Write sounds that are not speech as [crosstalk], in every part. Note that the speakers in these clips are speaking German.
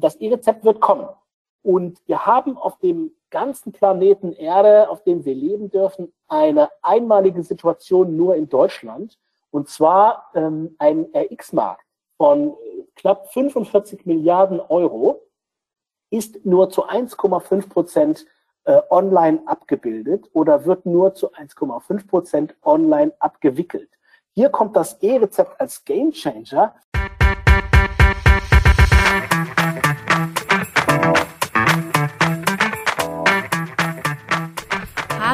Das E-Rezept wird kommen. Und wir haben auf dem ganzen Planeten Erde, auf dem wir leben dürfen, eine einmalige Situation nur in Deutschland. Und zwar ähm, ein RX-Markt von knapp 45 Milliarden Euro ist nur zu 1,5 Prozent äh, online abgebildet oder wird nur zu 1,5 Prozent online abgewickelt. Hier kommt das E-Rezept als Gamechanger.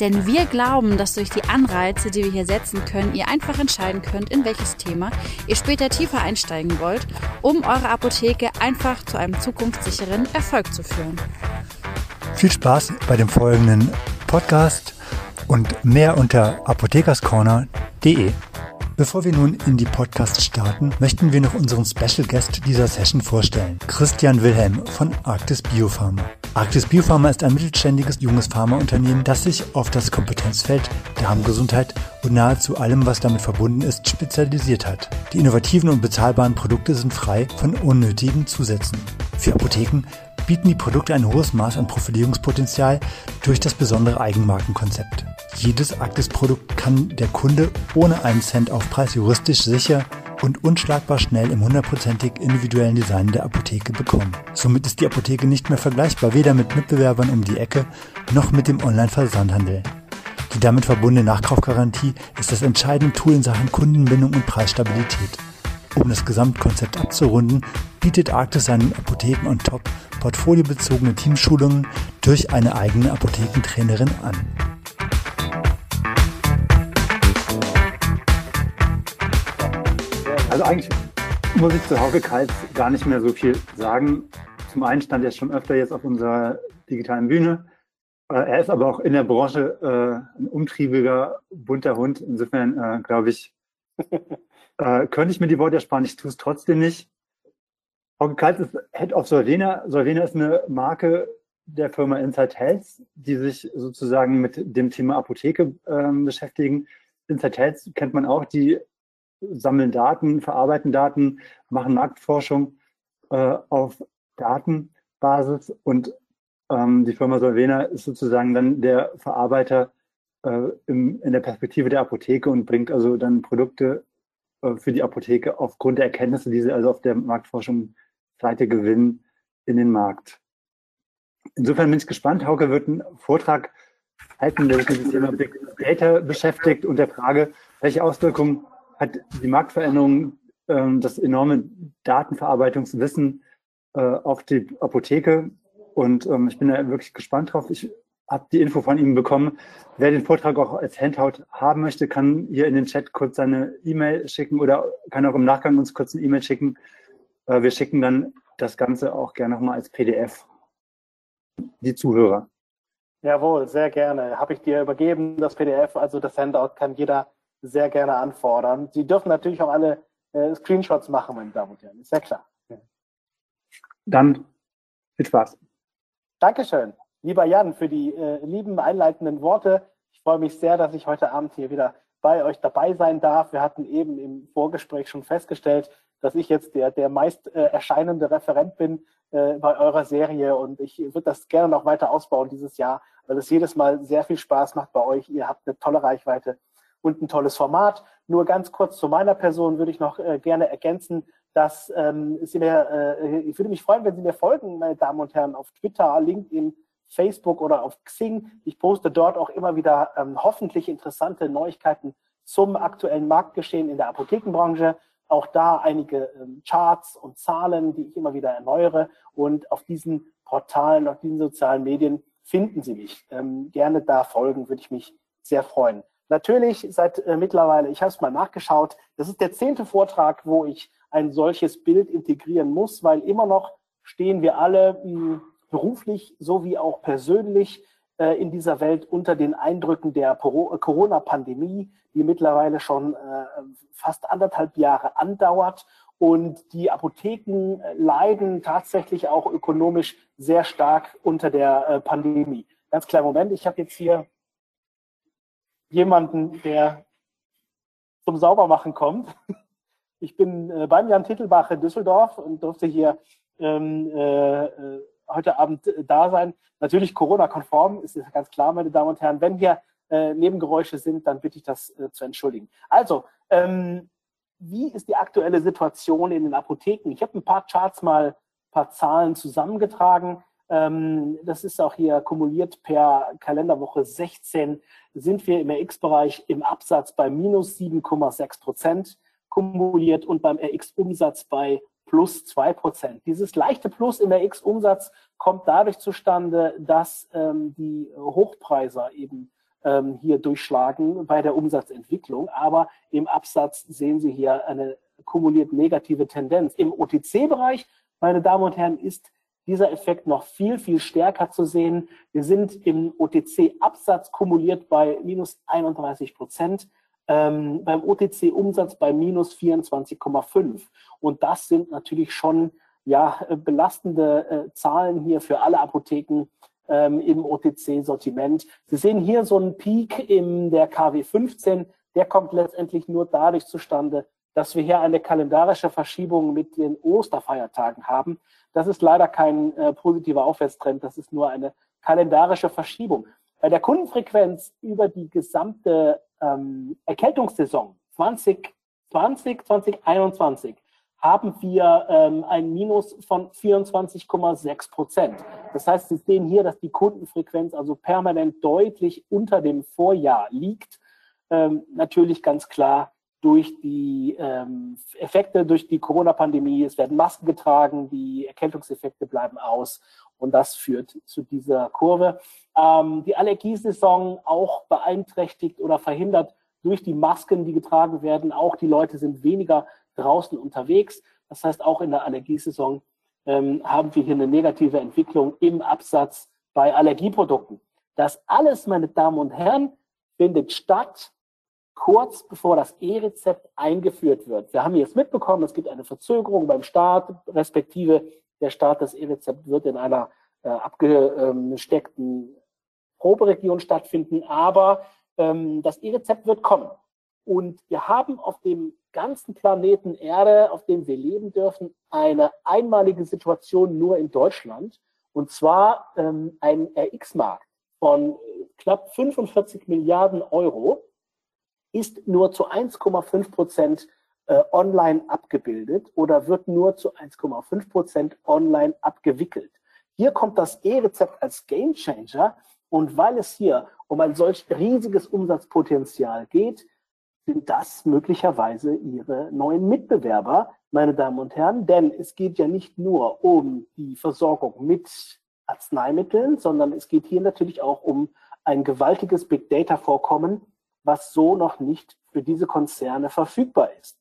Denn wir glauben, dass durch die Anreize, die wir hier setzen können, ihr einfach entscheiden könnt, in welches Thema ihr später tiefer einsteigen wollt, um eure Apotheke einfach zu einem zukunftssicheren Erfolg zu führen. Viel Spaß bei dem folgenden Podcast und mehr unter apothekerscorner.de. Bevor wir nun in die Podcasts starten, möchten wir noch unseren Special Guest dieser Session vorstellen. Christian Wilhelm von Arktis Biopharma. Arktis Biopharma ist ein mittelständiges junges Pharmaunternehmen, das sich auf das Kompetenzfeld Darmgesundheit und nahezu allem, was damit verbunden ist, spezialisiert hat. Die innovativen und bezahlbaren Produkte sind frei von unnötigen Zusätzen. Für Apotheken bieten die Produkte ein hohes Maß an Profilierungspotenzial durch das besondere Eigenmarkenkonzept. Jedes Arktis-Produkt kann der Kunde ohne einen Cent Aufpreis juristisch sicher und unschlagbar schnell im hundertprozentig individuellen Design der Apotheke bekommen. Somit ist die Apotheke nicht mehr vergleichbar, weder mit Mitbewerbern um die Ecke noch mit dem Online-Versandhandel. Die damit verbundene Nachkaufgarantie ist das entscheidende Tool in Sachen Kundenbindung und Preisstabilität. Um das Gesamtkonzept abzurunden, bietet Arktis seinen Apotheken on top portfoliobezogene Teamschulungen durch eine eigene Apothekentrainerin an. Also eigentlich muss ich zu Hauke Kals gar nicht mehr so viel sagen. Zum einen stand er schon öfter jetzt auf unserer digitalen Bühne. Äh, er ist aber auch in der Branche äh, ein umtriebiger, bunter Hund. Insofern äh, glaube ich, [laughs] äh, könnte ich mir die Worte ersparen. Ich tue es trotzdem nicht. Hauke Kals ist Head of Solvena. Solvena ist eine Marke der Firma Inside Health, die sich sozusagen mit dem Thema Apotheke ähm, beschäftigen. Inside Health kennt man auch, die sammeln Daten, verarbeiten Daten, machen Marktforschung äh, auf Datenbasis und ähm, die Firma Solvena ist sozusagen dann der Verarbeiter äh, im, in der Perspektive der Apotheke und bringt also dann Produkte äh, für die Apotheke aufgrund der Erkenntnisse, die sie also auf der Marktforschungsseite gewinnen, in den Markt. Insofern bin ich gespannt. Hauke wird einen Vortrag halten, der sich mit dem Thema Big Data beschäftigt und der Frage, welche Auswirkungen hat die Marktveränderung ähm, das enorme Datenverarbeitungswissen äh, auf die Apotheke. Und ähm, ich bin da wirklich gespannt drauf. Ich habe die Info von ihm bekommen. Wer den Vortrag auch als Handout haben möchte, kann hier in den Chat kurz seine E-Mail schicken oder kann auch im Nachgang uns kurz eine E-Mail schicken. Äh, wir schicken dann das Ganze auch gerne nochmal als PDF. Die Zuhörer. Jawohl, sehr gerne. Habe ich dir übergeben, das PDF, also das Handout kann jeder sehr gerne anfordern. Sie dürfen natürlich auch alle äh, Screenshots machen, meine Damen und Herren. Ist ja klar. Dann viel Spaß. Dankeschön, lieber Jan, für die äh, lieben einleitenden Worte. Ich freue mich sehr, dass ich heute Abend hier wieder bei euch dabei sein darf. Wir hatten eben im Vorgespräch schon festgestellt, dass ich jetzt der, der meist äh, erscheinende Referent bin äh, bei eurer Serie und ich würde das gerne noch weiter ausbauen dieses Jahr, weil es jedes Mal sehr viel Spaß macht bei euch. Ihr habt eine tolle Reichweite und ein tolles Format. Nur ganz kurz zu meiner Person würde ich noch äh, gerne ergänzen, dass ähm, Sie mir, äh, ich würde mich freuen, wenn Sie mir folgen, meine Damen und Herren, auf Twitter, LinkedIn, Facebook oder auf Xing. Ich poste dort auch immer wieder ähm, hoffentlich interessante Neuigkeiten zum aktuellen Marktgeschehen in der Apothekenbranche. Auch da einige ähm, Charts und Zahlen, die ich immer wieder erneuere. Und auf diesen Portalen, auf diesen sozialen Medien finden Sie mich. Ähm, gerne da folgen, würde ich mich sehr freuen. Natürlich seit äh, mittlerweile, ich habe es mal nachgeschaut, das ist der zehnte Vortrag, wo ich ein solches Bild integrieren muss, weil immer noch stehen wir alle mh, beruflich sowie auch persönlich äh, in dieser Welt unter den Eindrücken der Corona-Pandemie, die mittlerweile schon äh, fast anderthalb Jahre andauert. Und die Apotheken leiden tatsächlich auch ökonomisch sehr stark unter der äh, Pandemie. Ganz kleinen Moment, ich habe jetzt hier jemanden, der zum Saubermachen kommt. [laughs] Ich bin äh, beim Jan Titelbach in Düsseldorf und durfte hier ähm, äh, äh heute Abend äh, da sein. Natürlich Corona-konform, ist ganz klar, meine Damen und Herren. Wenn hier äh, Nebengeräusche sind, dann bitte ich das zu entschuldigen. Also, ähm, wie ist die aktuelle Situation in den Apotheken? Ich habe ein paar Charts mal, ein paar Zahlen zusammengetragen. Ähm, das ist auch hier kumuliert per Kalenderwoche 16 sind wir im RX-Bereich im Absatz bei minus 7,6 Prozent kumuliert und beim RX-Umsatz bei plus zwei Prozent. Dieses leichte Plus im RX-Umsatz kommt dadurch zustande, dass ähm, die Hochpreiser eben ähm, hier durchschlagen bei der Umsatzentwicklung. Aber im Absatz sehen Sie hier eine kumuliert negative Tendenz. Im OTC-Bereich, meine Damen und Herren, ist dieser Effekt noch viel, viel stärker zu sehen. Wir sind im OTC-Absatz kumuliert bei minus 31 Prozent ähm, beim OTC-Umsatz bei minus 24,5. Und das sind natürlich schon ja, belastende äh, Zahlen hier für alle Apotheken ähm, im OTC-Sortiment. Sie sehen hier so einen Peak in der KW 15. Der kommt letztendlich nur dadurch zustande, dass wir hier eine kalendarische Verschiebung mit den Osterfeiertagen haben. Das ist leider kein äh, positiver Aufwärtstrend, das ist nur eine kalendarische Verschiebung. Bei der Kundenfrequenz über die gesamte ähm, Erkältungssaison 2020, 2021 haben wir ähm, ein Minus von 24,6 Prozent. Das heißt, Sie sehen hier, dass die Kundenfrequenz also permanent deutlich unter dem Vorjahr liegt. Ähm, natürlich ganz klar durch die ähm, Effekte, durch die Corona-Pandemie. Es werden Masken getragen, die Erkältungseffekte bleiben aus und das führt zu dieser Kurve. Ähm, die Allergiesaison auch beeinträchtigt oder verhindert durch die Masken, die getragen werden. Auch die Leute sind weniger draußen unterwegs. Das heißt, auch in der Allergiesaison ähm, haben wir hier eine negative Entwicklung im Absatz bei Allergieprodukten. Das alles, meine Damen und Herren, findet statt kurz bevor das E-Rezept eingeführt wird. Wir haben jetzt mitbekommen, es gibt eine Verzögerung beim Start, respektive der Start des E-Rezept wird in einer äh, abgesteckten Proberegion stattfinden, aber ähm, das E-Rezept wird kommen. Und wir haben auf dem ganzen Planeten Erde, auf dem wir leben dürfen, eine einmalige Situation nur in Deutschland. Und zwar ähm, ein RX-Markt von knapp 45 Milliarden Euro ist nur zu 1,5 Prozent äh, online abgebildet oder wird nur zu 1,5 Prozent online abgewickelt. Hier kommt das E-Rezept als Gamechanger und weil es hier um ein solch riesiges Umsatzpotenzial geht, sind das möglicherweise Ihre neuen Mitbewerber, meine Damen und Herren. Denn es geht ja nicht nur um die Versorgung mit Arzneimitteln, sondern es geht hier natürlich auch um ein gewaltiges Big Data Vorkommen, was so noch nicht für diese Konzerne verfügbar ist.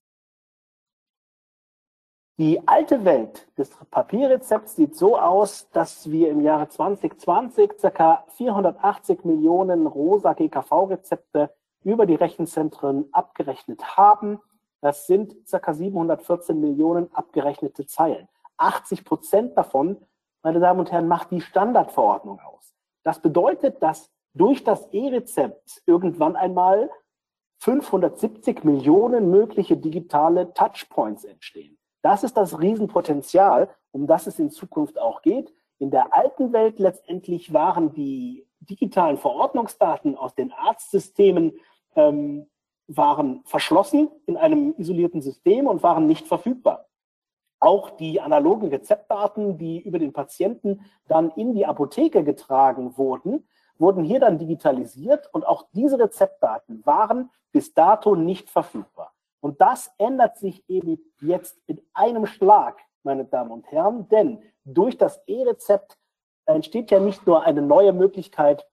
Die alte Welt des Papierrezepts sieht so aus, dass wir im Jahre 2020 ca. 480 Millionen rosa GKV-Rezepte über die Rechenzentren abgerechnet haben. Das sind ca. 714 Millionen abgerechnete Zeilen. 80 Prozent davon, meine Damen und Herren, macht die Standardverordnung aus. Das bedeutet, dass durch das E-Rezept irgendwann einmal 570 Millionen mögliche digitale Touchpoints entstehen. Das ist das Riesenpotenzial, um das es in Zukunft auch geht. In der alten Welt letztendlich waren die digitalen Verordnungsdaten aus den Arztsystemen ähm, waren verschlossen in einem isolierten System und waren nicht verfügbar. Auch die analogen Rezeptdaten, die über den Patienten dann in die Apotheke getragen wurden, wurden hier dann digitalisiert und auch diese Rezeptdaten waren bis dato nicht verfügbar. Und das ändert sich eben jetzt in einem Schlag, meine Damen und Herren, denn durch das E-Rezept entsteht ja nicht nur eine neue Möglichkeit,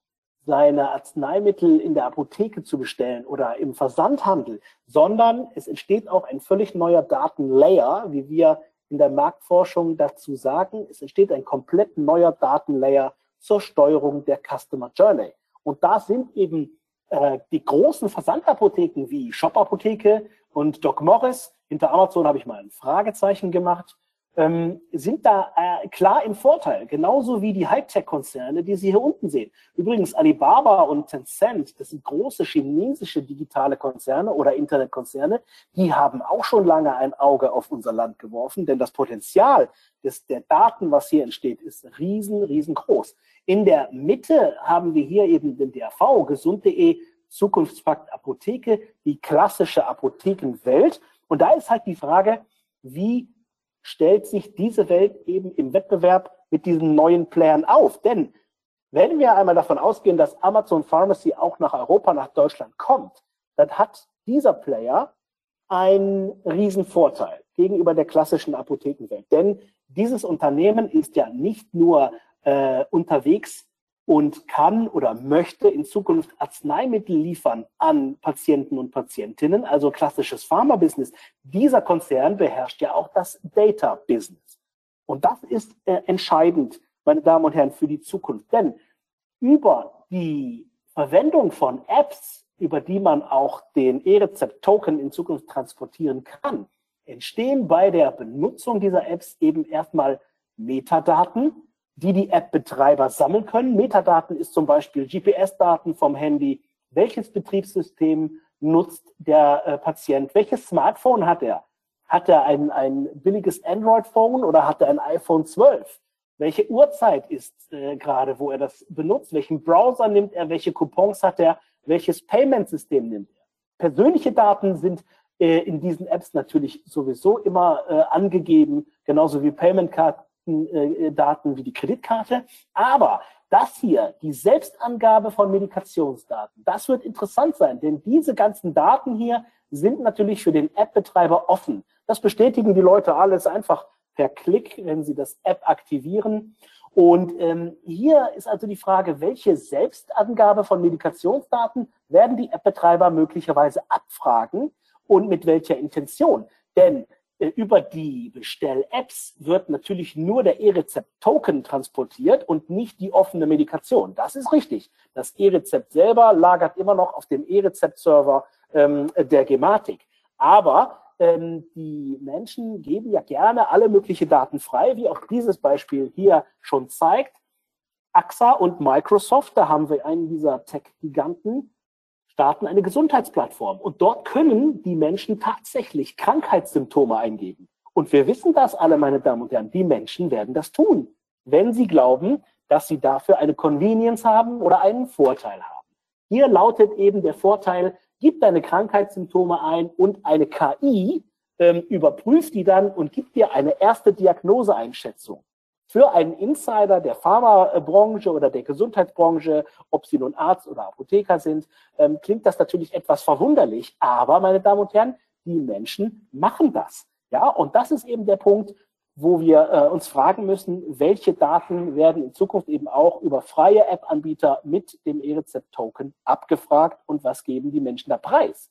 seine Arzneimittel in der Apotheke zu bestellen oder im Versandhandel, sondern es entsteht auch ein völlig neuer Datenlayer, wie wir in der Marktforschung dazu sagen, es entsteht ein komplett neuer Datenlayer zur Steuerung der Customer Journey. Und da sind eben äh, die großen Versandapotheken wie Shop Apotheke und Doc Morris, hinter Amazon habe ich mal ein Fragezeichen gemacht, ähm, sind da äh, klar im Vorteil, genauso wie die Hightech-Konzerne, die Sie hier unten sehen. Übrigens, Alibaba und Tencent, das sind große chinesische digitale Konzerne oder Internetkonzerne, die haben auch schon lange ein Auge auf unser Land geworfen, denn das Potenzial des, der Daten, was hier entsteht, ist riesen, riesengroß. In der Mitte haben wir hier eben den DRV, gesund.de, Zukunftspakt Apotheke, die klassische Apothekenwelt. Und da ist halt die Frage, wie stellt sich diese Welt eben im Wettbewerb mit diesen neuen Playern auf. Denn wenn wir einmal davon ausgehen, dass Amazon Pharmacy auch nach Europa, nach Deutschland kommt, dann hat dieser Player einen Riesenvorteil gegenüber der klassischen Apothekenwelt. Denn dieses Unternehmen ist ja nicht nur äh, unterwegs und kann oder möchte in Zukunft Arzneimittel liefern an Patienten und Patientinnen, also klassisches Pharma-Business. Dieser Konzern beherrscht ja auch das Data-Business. Und das ist äh, entscheidend, meine Damen und Herren, für die Zukunft. Denn über die Verwendung von Apps, über die man auch den E-Rezept-Token in Zukunft transportieren kann, entstehen bei der Benutzung dieser Apps eben erstmal Metadaten, die die App-Betreiber sammeln können. Metadaten ist zum Beispiel GPS-Daten vom Handy. Welches Betriebssystem nutzt der äh, Patient? Welches Smartphone hat er? Hat er ein, ein billiges Android-Phone oder hat er ein iPhone 12? Welche Uhrzeit ist äh, gerade, wo er das benutzt? Welchen Browser nimmt er? Welche Coupons hat er? Welches Payment-System nimmt er? Persönliche Daten sind äh, in diesen Apps natürlich sowieso immer äh, angegeben, genauso wie Payment-Karten äh, Daten wie die Kreditkarte. Aber das hier, die Selbstangabe von Medikationsdaten, das wird interessant sein, denn diese ganzen Daten hier sind natürlich für den App-Betreiber offen. Das bestätigen die Leute alles einfach per Klick, wenn sie das App aktivieren. Und ähm, hier ist also die Frage, welche Selbstangabe von Medikationsdaten werden die App-Betreiber möglicherweise abfragen und mit welcher Intention? Denn äh, über die Bestell-Apps wird natürlich nur der E-Rezept-Token transportiert und nicht die offene Medikation. Das ist richtig. Das E-Rezept selber lagert immer noch auf dem E-Rezept-Server ähm, der Gematik. Aber ähm, die Menschen geben ja gerne alle möglichen Daten frei, wie auch dieses Beispiel hier schon zeigt. AXA und Microsoft, da haben wir einen dieser Tech-Giganten, starten eine Gesundheitsplattform. Und dort können die Menschen tatsächlich Krankheitssymptome eingeben. Und wir wissen das alle, meine Damen und Herren. Die Menschen werden das tun, wenn sie glauben, dass sie dafür eine Convenience haben oder einen Vorteil haben. Hier lautet eben der Vorteil, gib deine Krankheitssymptome ein und eine KI ähm, überprüft die dann und gibt dir eine erste Diagnoseeinschätzung für einen Insider der Pharmabranche oder der Gesundheitsbranche, ob sie nun Arzt oder Apotheker sind, ähm, klingt das natürlich etwas verwunderlich. Aber, meine Damen und Herren, die Menschen machen das. Ja, und das ist eben der Punkt, wo wir äh, uns fragen müssen, welche Daten werden in Zukunft eben auch über freie App-Anbieter mit dem E-Rezept-Token abgefragt und was geben die Menschen da preis?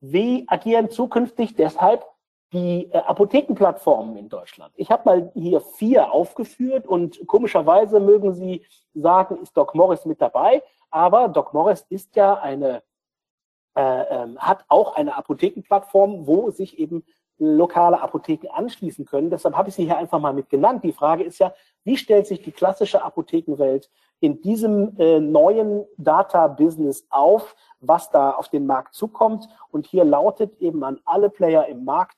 Wie agieren zukünftig deshalb die äh, Apothekenplattformen in Deutschland. Ich habe mal hier vier aufgeführt und komischerweise mögen Sie sagen, ist Doc Morris mit dabei, aber Doc Morris ist ja eine, äh, äh, hat auch eine Apothekenplattform, wo sich eben lokale Apotheken anschließen können. Deshalb habe ich sie hier einfach mal mit genannt. Die Frage ist ja, wie stellt sich die klassische Apothekenwelt in diesem äh, neuen Data-Business auf, was da auf den Markt zukommt? Und hier lautet eben an alle Player im Markt,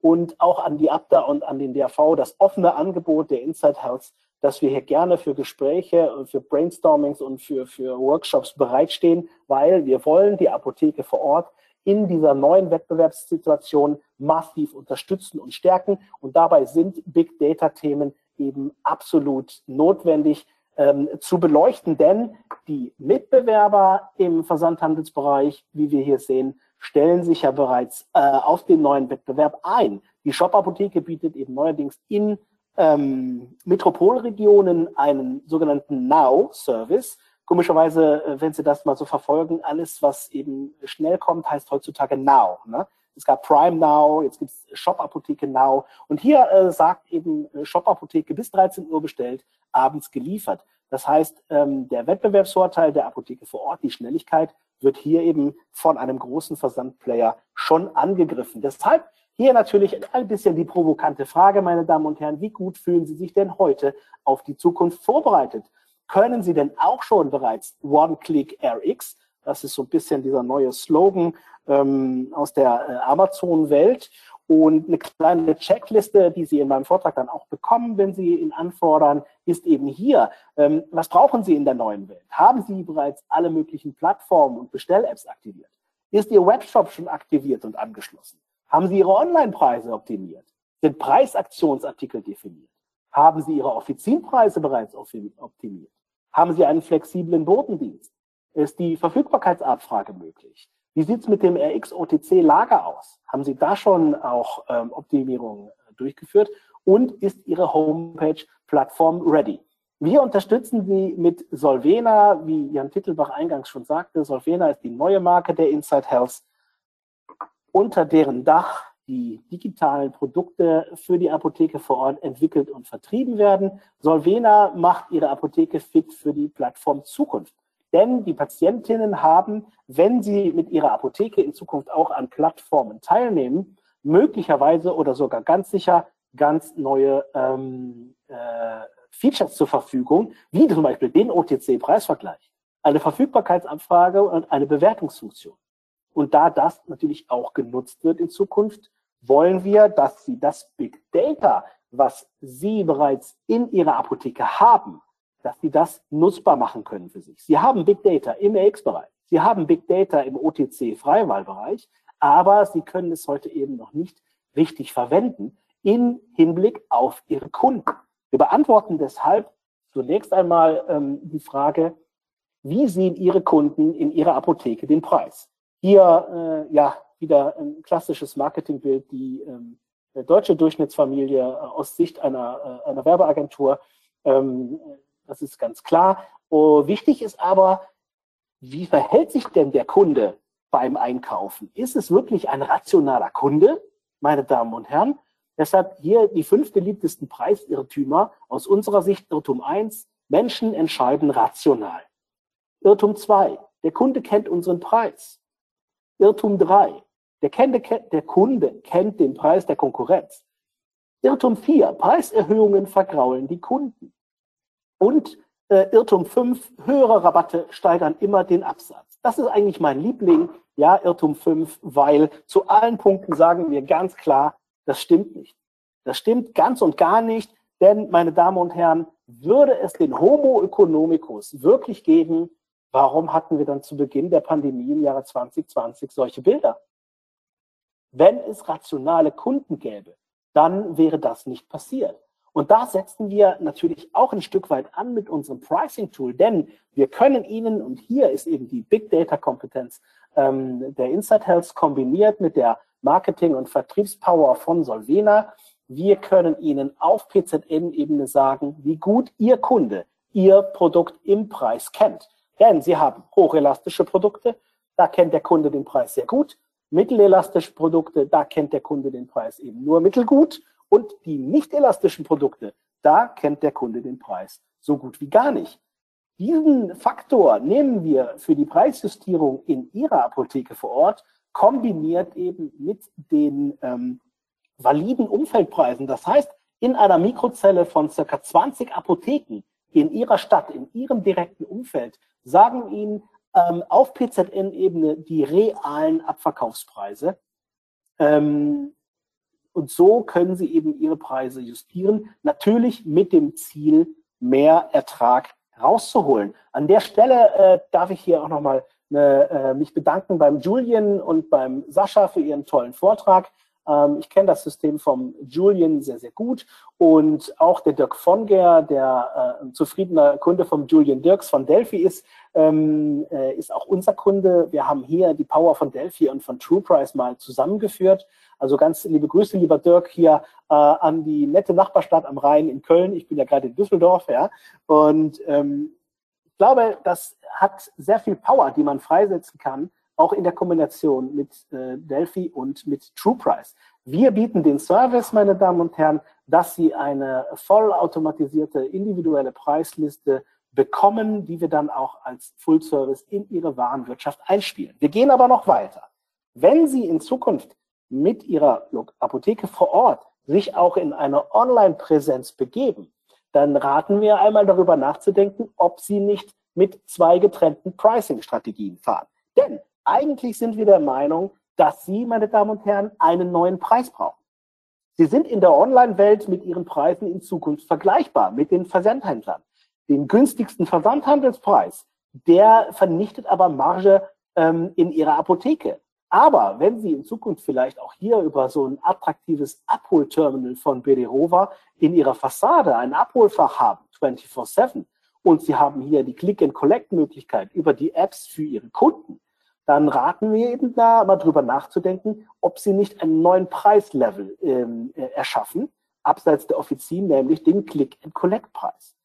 und auch an die Abda und an den DRV das offene Angebot der Inside Health, dass wir hier gerne für Gespräche, für Brainstormings und für, für Workshops bereitstehen, weil wir wollen die Apotheke vor Ort in dieser neuen Wettbewerbssituation massiv unterstützen und stärken. Und dabei sind Big Data Themen eben absolut notwendig ähm, zu beleuchten, denn die Mitbewerber im Versandhandelsbereich, wie wir hier sehen, stellen sich ja bereits äh, auf den neuen Wettbewerb ein. Die Shop-Apotheke bietet eben neuerdings in ähm, Metropolregionen einen sogenannten Now-Service. Komischerweise, äh, wenn Sie das mal so verfolgen, alles, was eben schnell kommt, heißt heutzutage Now. Ne? Es gab Prime Now, jetzt gibt es Shop Apotheke Now. Und hier äh, sagt eben äh, Shop Apotheke bis 13 Uhr bestellt, abends geliefert. Das heißt, ähm, der Wettbewerbsvorteil der Apotheke vor Ort, die Schnelligkeit, wird hier eben von einem großen Versandplayer schon angegriffen. Deshalb hier natürlich ein bisschen die provokante Frage, meine Damen und Herren, wie gut fühlen Sie sich denn heute auf die Zukunft vorbereitet? Können Sie denn auch schon bereits One-Click-RX, das ist so ein bisschen dieser neue Slogan ähm, aus der äh, Amazon-Welt, und eine kleine Checkliste, die Sie in meinem Vortrag dann auch bekommen, wenn Sie ihn anfordern, ist eben hier. Ähm, was brauchen Sie in der neuen Welt? Haben Sie bereits alle möglichen Plattformen und Bestell-Apps aktiviert? Ist Ihr Webshop schon aktiviert und angeschlossen? Haben Sie Ihre Online-Preise optimiert? Sind Preisaktionsartikel definiert? Haben Sie Ihre Offizienpreise bereits optimiert? Haben Sie einen flexiblen Botendienst? Ist die Verfügbarkeitsabfrage möglich? Wie sieht es mit dem RX-OTC-Lager aus? Haben Sie da schon auch ähm, Optimierungen äh, durchgeführt? Und ist Ihre Homepage Plattform ready? Wir unterstützen Sie mit Solvena, wie Jan Tittelbach eingangs schon sagte. Solvena ist die neue Marke der Inside Health, unter deren Dach die digitalen Produkte für die Apotheke vor Ort entwickelt und vertrieben werden. Solvena macht ihre Apotheke fit für die Plattform Zukunft. Denn die Patientinnen haben, wenn sie mit ihrer Apotheke in Zukunft auch an Plattformen teilnehmen, möglicherweise oder sogar ganz sicher ganz neue ähm, äh, Features zur Verfügung, wie zum Beispiel den OTC-Preisvergleich, eine Verfügbarkeitsanfrage und eine Bewertungsfunktion. Und da das natürlich auch genutzt wird in Zukunft, wollen wir, dass Sie das Big Data, was Sie bereits in Ihrer Apotheke haben, dass sie das nutzbar machen können für sich. Sie haben Big Data im AX-Bereich, sie haben Big Data im OTC-Freiwahlbereich, aber sie können es heute eben noch nicht richtig verwenden in Hinblick auf ihre Kunden. Wir beantworten deshalb zunächst einmal ähm, die Frage, wie sehen Ihre Kunden in Ihrer Apotheke den Preis? Hier äh, ja wieder ein klassisches Marketingbild, die ähm, deutsche Durchschnittsfamilie äh, aus Sicht einer, äh, einer Werbeagentur ähm, das ist ganz klar. Oh, wichtig ist aber, wie verhält sich denn der Kunde beim Einkaufen? Ist es wirklich ein rationaler Kunde, meine Damen und Herren? Deshalb hier die fünf beliebtesten Preisirrtümer. Aus unserer Sicht Irrtum 1, Menschen entscheiden rational. Irrtum 2, der Kunde kennt unseren Preis. Irrtum 3, der, der Kunde kennt den Preis der Konkurrenz. Irrtum 4, Preiserhöhungen vergraulen die Kunden. Und äh, Irrtum 5, höhere Rabatte steigern immer den Absatz. Das ist eigentlich mein Liebling, ja, Irrtum 5, weil zu allen Punkten sagen wir ganz klar, das stimmt nicht. Das stimmt ganz und gar nicht, denn, meine Damen und Herren, würde es den Homo economicus wirklich geben, warum hatten wir dann zu Beginn der Pandemie im Jahre 2020 solche Bilder? Wenn es rationale Kunden gäbe, dann wäre das nicht passiert. Und da setzen wir natürlich auch ein Stück weit an mit unserem Pricing-Tool, denn wir können Ihnen, und hier ist eben die Big Data-Kompetenz ähm, der Insight Health kombiniert mit der Marketing- und Vertriebspower von Solvena, wir können Ihnen auf PZN-Ebene sagen, wie gut Ihr Kunde Ihr Produkt im Preis kennt. Denn Sie haben hochelastische Produkte, da kennt der Kunde den Preis sehr gut. Mittelelastische Produkte, da kennt der Kunde den Preis eben nur mittelgut. Und die nicht elastischen Produkte, da kennt der Kunde den Preis so gut wie gar nicht. Diesen Faktor nehmen wir für die Preisjustierung in Ihrer Apotheke vor Ort, kombiniert eben mit den ähm, validen Umfeldpreisen. Das heißt, in einer Mikrozelle von circa 20 Apotheken in Ihrer Stadt, in Ihrem direkten Umfeld, sagen Ihnen ähm, auf PZN-Ebene die realen Abverkaufspreise. Ähm, und so können sie eben ihre Preise justieren, natürlich mit dem Ziel, mehr Ertrag rauszuholen. An der Stelle äh, darf ich hier auch nochmal äh, mich bedanken beim Julian und beim Sascha für ihren tollen Vortrag. Ähm, ich kenne das System vom Julian sehr, sehr gut und auch der Dirk Vonger, der äh, ein zufriedener Kunde vom Julian Dirks von Delphi ist, ähm, äh, ist auch unser Kunde. Wir haben hier die Power von Delphi und von TruePrice mal zusammengeführt. Also ganz liebe Grüße, lieber Dirk, hier äh, an die nette Nachbarstadt am Rhein in Köln. Ich bin ja gerade in Düsseldorf, ja. Und ähm, ich glaube, das hat sehr viel Power, die man freisetzen kann auch in der Kombination mit äh, Delphi und mit TruePrice. Wir bieten den Service, meine Damen und Herren, dass Sie eine vollautomatisierte individuelle Preisliste bekommen, die wir dann auch als Full Service in Ihre Warenwirtschaft einspielen. Wir gehen aber noch weiter. Wenn Sie in Zukunft mit Ihrer Apotheke vor Ort sich auch in eine Online-Präsenz begeben, dann raten wir einmal darüber nachzudenken, ob Sie nicht mit zwei getrennten Pricing-Strategien fahren. Denn eigentlich sind wir der Meinung, dass Sie, meine Damen und Herren, einen neuen Preis brauchen. Sie sind in der Online-Welt mit Ihren Preisen in Zukunft vergleichbar mit den Versandhändlern. Den günstigsten Versandhandelspreis, der vernichtet aber Marge ähm, in Ihrer Apotheke. Aber wenn Sie in Zukunft vielleicht auch hier über so ein attraktives Abholterminal von Bederova in Ihrer Fassade ein Abholfach haben, 24-7, und Sie haben hier die Click-and-Collect-Möglichkeit über die Apps für Ihre Kunden, dann raten wir eben da mal drüber nachzudenken, ob Sie nicht einen neuen Preislevel ähm, äh, erschaffen, abseits der Offizien, nämlich den Click-and-Collect-Preis.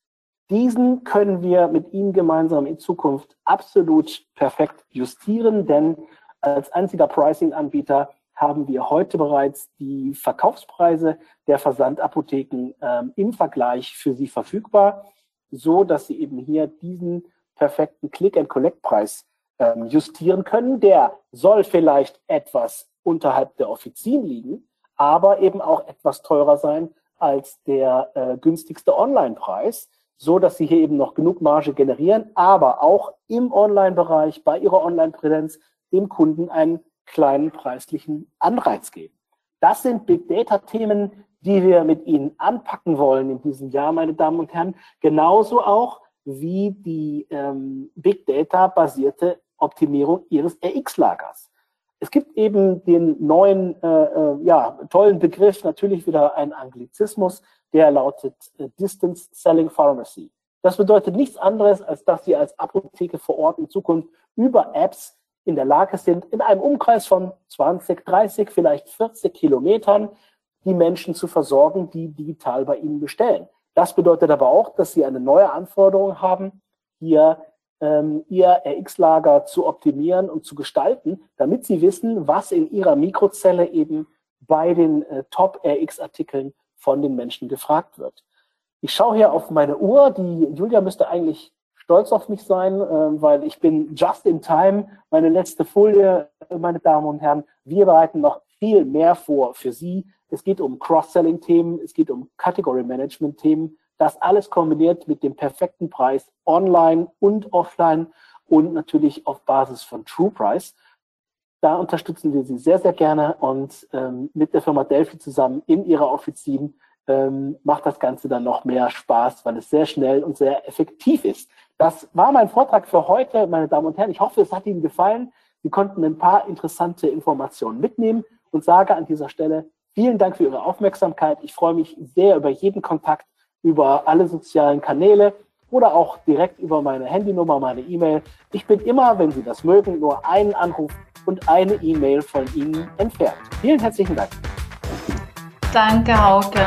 Diesen können wir mit Ihnen gemeinsam in Zukunft absolut perfekt justieren, denn als einziger Pricing-Anbieter haben wir heute bereits die Verkaufspreise der Versandapotheken ähm, im Vergleich für Sie verfügbar, so dass Sie eben hier diesen perfekten Click-and-Collect-Preis ähm, justieren können. Der soll vielleicht etwas unterhalb der Offizien liegen, aber eben auch etwas teurer sein als der äh, günstigste Online-Preis, so dass Sie hier eben noch genug Marge generieren, aber auch im Online-Bereich bei Ihrer Online-Präsenz dem Kunden einen kleinen preislichen Anreiz geben. Das sind Big Data-Themen, die wir mit Ihnen anpacken wollen in diesem Jahr, meine Damen und Herren. Genauso auch wie die ähm, Big Data-basierte Optimierung Ihres RX-Lagers. Es gibt eben den neuen, äh, äh, ja, tollen Begriff, natürlich wieder ein Anglizismus, der lautet äh, Distance Selling Pharmacy. Das bedeutet nichts anderes, als dass Sie als Apotheke vor Ort in Zukunft über Apps in der Lage sind, in einem Umkreis von 20, 30, vielleicht 40 Kilometern die Menschen zu versorgen, die digital bei Ihnen bestellen. Das bedeutet aber auch, dass Sie eine neue Anforderung haben, hier ähm, Ihr RX-Lager zu optimieren und zu gestalten, damit Sie wissen, was in Ihrer Mikrozelle eben bei den äh, Top-RX-Artikeln von den Menschen gefragt wird. Ich schaue hier auf meine Uhr. Die Julia müsste eigentlich stolz auf mich sein, äh, weil ich bin just in time. Meine letzte Folie, meine Damen und Herren. Wir bereiten noch viel mehr vor für Sie. Es geht um Cross-Selling-Themen, es geht um Category-Management-Themen. Das alles kombiniert mit dem perfekten Preis online und offline und natürlich auf Basis von True Price. Da unterstützen wir Sie sehr, sehr gerne und ähm, mit der Firma Delphi zusammen in Ihrer Offizin ähm, macht das Ganze dann noch mehr Spaß, weil es sehr schnell und sehr effektiv ist. Das war mein Vortrag für heute, meine Damen und Herren. Ich hoffe, es hat Ihnen gefallen. Sie konnten ein paar interessante Informationen mitnehmen und sage an dieser Stelle vielen Dank für Ihre Aufmerksamkeit. Ich freue mich sehr über jeden Kontakt über alle sozialen Kanäle oder auch direkt über meine Handynummer, meine E-Mail. Ich bin immer, wenn Sie das mögen, nur einen Anruf und eine E-Mail von Ihnen entfernt. Vielen herzlichen Dank. Danke, Hauke.